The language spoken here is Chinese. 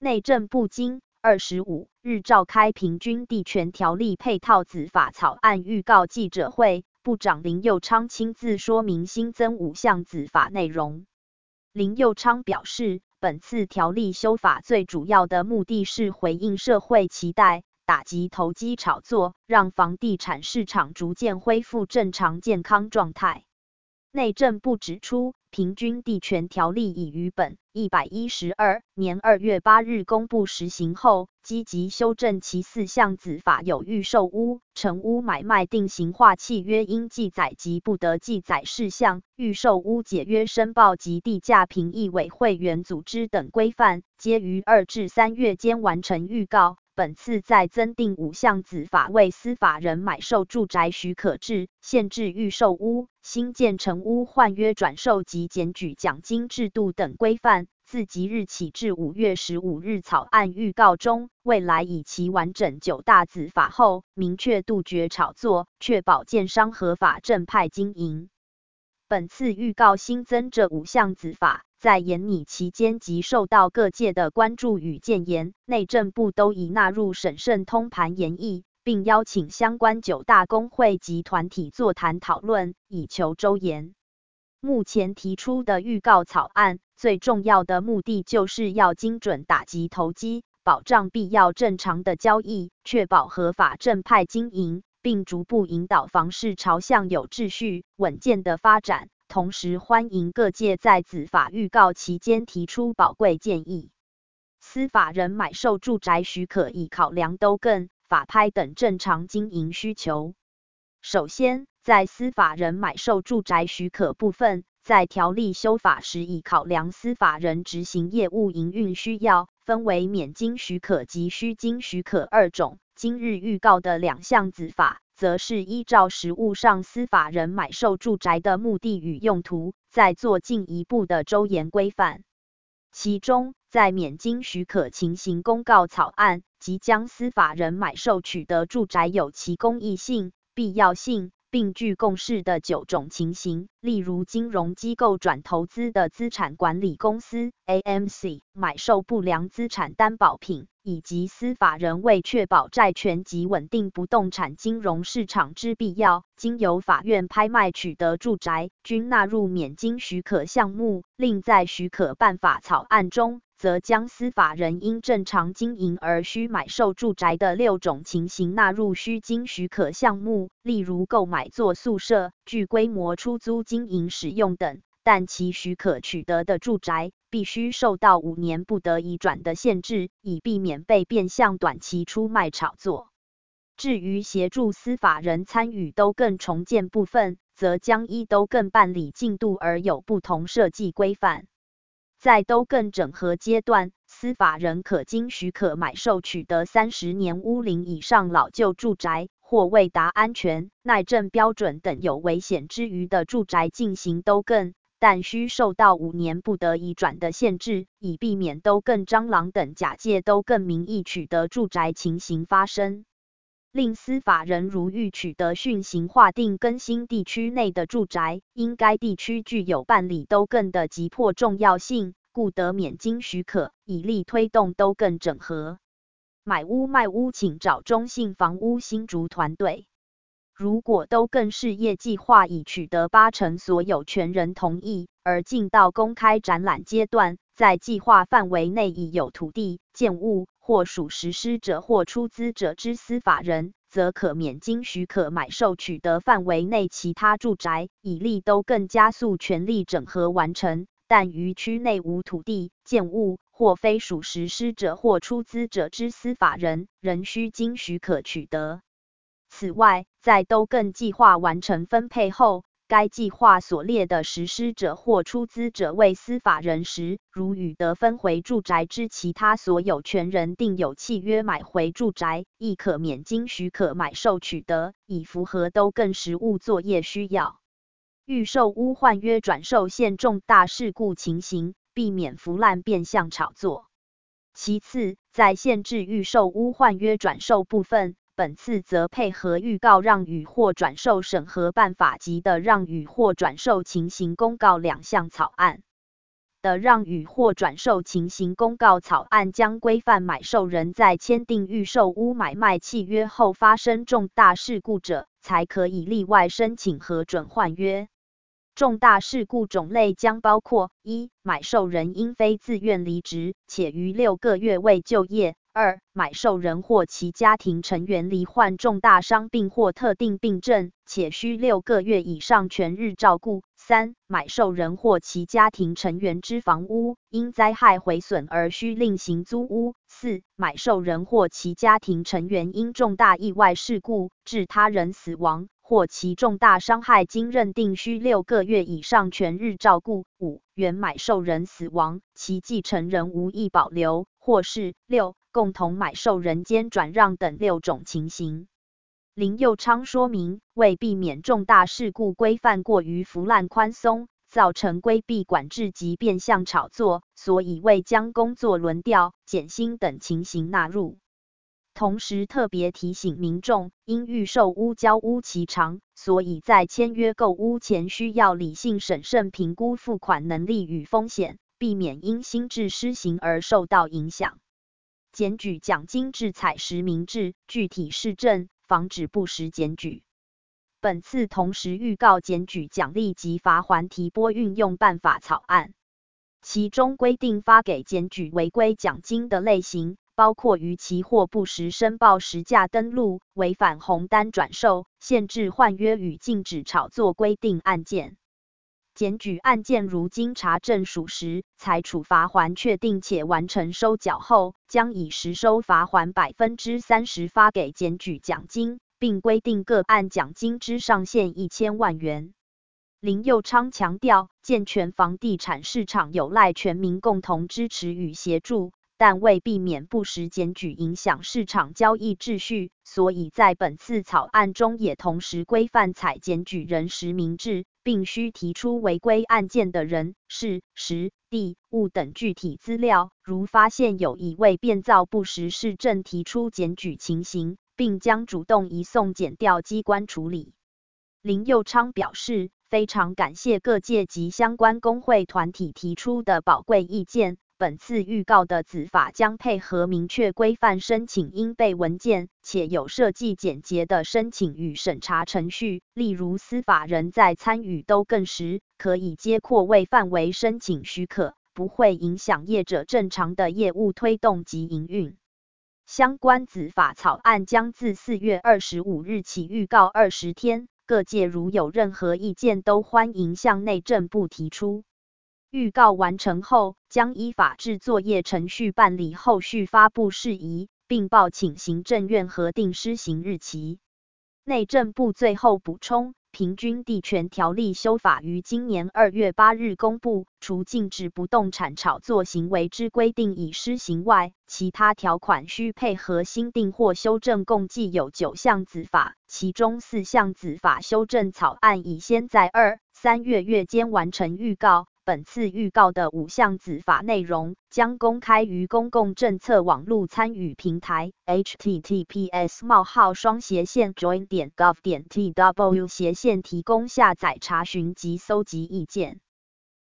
内政部今二十五日召开平均地权条例配套子法草案预告记者会，部长林佑昌亲自说明新增五项子法内容。林佑昌表示，本次条例修法最主要的目的是回应社会期待，打击投机炒作，让房地产市场逐渐恢复正常健康状态。内政部指出，平均地权条例已于本一百一十二年二月八日公布实行后，积极修正其四项子法，有预售屋、成屋买卖定型化契约应记载及不得记载事项、预售屋解约申报及地价评议委会员组织等规范，皆于二至三月间完成预告。本次再增订五项子法，为司法人买售住宅许可制、限制预售屋、新建成屋换约转售及检举奖金制度等规范，自即日起至五月十五日草案预告中，未来以其完整九大子法后，明确杜绝炒作，确保建商合法正派经营。本次预告新增这五项子法。在研拟期间及受到各界的关注与建言，内政部都已纳入审慎通盘研议，并邀请相关九大工会及团体座谈讨论，以求周延。目前提出的预告草案，最重要的目的就是要精准打击投机，保障必要正常的交易，确保合法正派经营，并逐步引导房市朝向有秩序、稳健的发展。同时，欢迎各界在子法预告期间提出宝贵建议。司法人买售住宅许可已考量都更、法拍等正常经营需求。首先，在司法人买售住宅许可部分，在条例修法时已考量司法人执行业务营运需要，分为免经许可及需经许可二种。今日预告的两项子法，则是依照实务上司法人买售住宅的目的与用途，再做进一步的周延规范。其中，在免经许可情形公告草案，即将司法人买受取得住宅有其公益性、必要性，并具共识的九种情形，例如金融机构转投资的资产管理公司 （AMC） 买受不良资产担保品，以及司法人为确保债权及稳定不动产金融市场之必要，经由法院拍卖取得住宅，均纳入免经许可项目。另在许可办法草案中，则将司法人因正常经营而需买售住宅的六种情形纳入需经许可项目，例如购买作宿舍、具规模出租经营使用等，但其许可取得的住宅必须受到五年不得移转的限制，以避免被变相短期出卖炒作。至于协助司法人参与都更重建部分，则将依都更办理进度而有不同设计规范。在都更整合阶段，司法人可经许可买售取得三十年屋龄以上老旧住宅，或未达安全、耐震标准等有危险之余的住宅进行都更，但需受到五年不得移转的限制，以避免都更蟑螂等假借都更名义取得住宅情形发生。令司法人如欲取得训行划定更新地区内的住宅，因该地区具有办理都更的急迫重要性，故得免经许可，以利推动都更整合。买屋卖屋请找中信房屋新竹团队。如果都更事业计划已取得八成所有权人同意，而进到公开展览阶段，在计划范围内已有土地、建物或属实施者或出资者之私法人，则可免经许可买受取得范围内其他住宅，以利都更加速权利整合完成。但于区内无土地、建物或非属实施者或出资者之私法人，仍需经许可取得。此外，在都更计划完成分配后，该计划所列的实施者或出资者为司法人时，如与得分回住宅之其他所有权人订有契约买回住宅，亦可免经许可买售取得，以符合都更实务作业需要。预售屋换约转售限重大事故情形，避免腐烂变相炒作。其次，在限制预售屋换约转售部分。本次则配合预告让与或转售审核办法及的让与或转售情形公告两项草案。的让与或转售情形公告草案将规范买受人在签订预售屋买卖契约后发生重大事故者，才可以例外申请核准换约。重大事故种类将包括：一、买受人因非自愿离职，且逾六个月未就业；二、买受人或其家庭成员罹患重大伤病或特定病症，且需六个月以上全日照顾；三、买受人或其家庭成员之房屋因灾害毁损而需另行租屋；四、买受人或其家庭成员因重大意外事故致他人死亡。或其重大伤害经认定需六个月以上全日照顾；五、原买受人死亡，其继承人无意保留，或是六、共同买受人间转让等六种情形。林佑昌说明，为避免重大事故规范过于腐烂宽松，造成规避管制及变相炒作，所以未将工作轮调、减薪等情形纳入。同时特别提醒民众，因预售屋交屋期长，所以在签约购屋前需要理性审慎评估付款能力与风险，避免因心智失行而受到影响。检举奖金制采实名制，具体事政，防止不实检举。本次同时预告检举奖励及罚锾提拨运用办法草案，其中规定发给检举违规奖金的类型。包括逾期或不实申报实价登录、违反红单转售、限制换约与禁止炒作规定案件。检举案件如经查证属实，才处罚锾确定且完成收缴后，将以实收罚锾百分之三十发给检举奖金，并规定个案奖金之上限一千万元。林佑昌强调，健全房地产市场有赖全民共同支持与协助。但为避免不实检举影响市场交易秩序，所以在本次草案中也同时规范采检举人实名制，并需提出违规案件的人、事、时、地、物等具体资料。如发现有以为变造不实事证提出检举情形，并将主动移送检调机关处理。林佑昌表示，非常感谢各界及相关工会团体提出的宝贵意见。本次预告的子法将配合明确规范申请应备文件，且有设计简洁的申请与审查程序。例如，司法人在参与都更时，可以接扩位范围申请许可，不会影响业者正常的业务推动及营运。相关子法草案将自四月二十五日起预告二十天，各界如有任何意见，都欢迎向内政部提出。预告完成后，将依法制作业程序办理后续发布事宜，并报请行政院核定施行日期。内政部最后补充，平均地权条例修法于今年二月八日公布，除禁止不动产炒作行为之规定已施行外，其他条款需配合新订或修正，共计有九项子法，其中四项子法修正草案已先在二、三月月间完成预告。本次预告的五项子法内容将公开于公共政策网络参与平台：https: 冒号双斜线 join 点 gov 点 tw 斜线提供下载查询及搜集意见。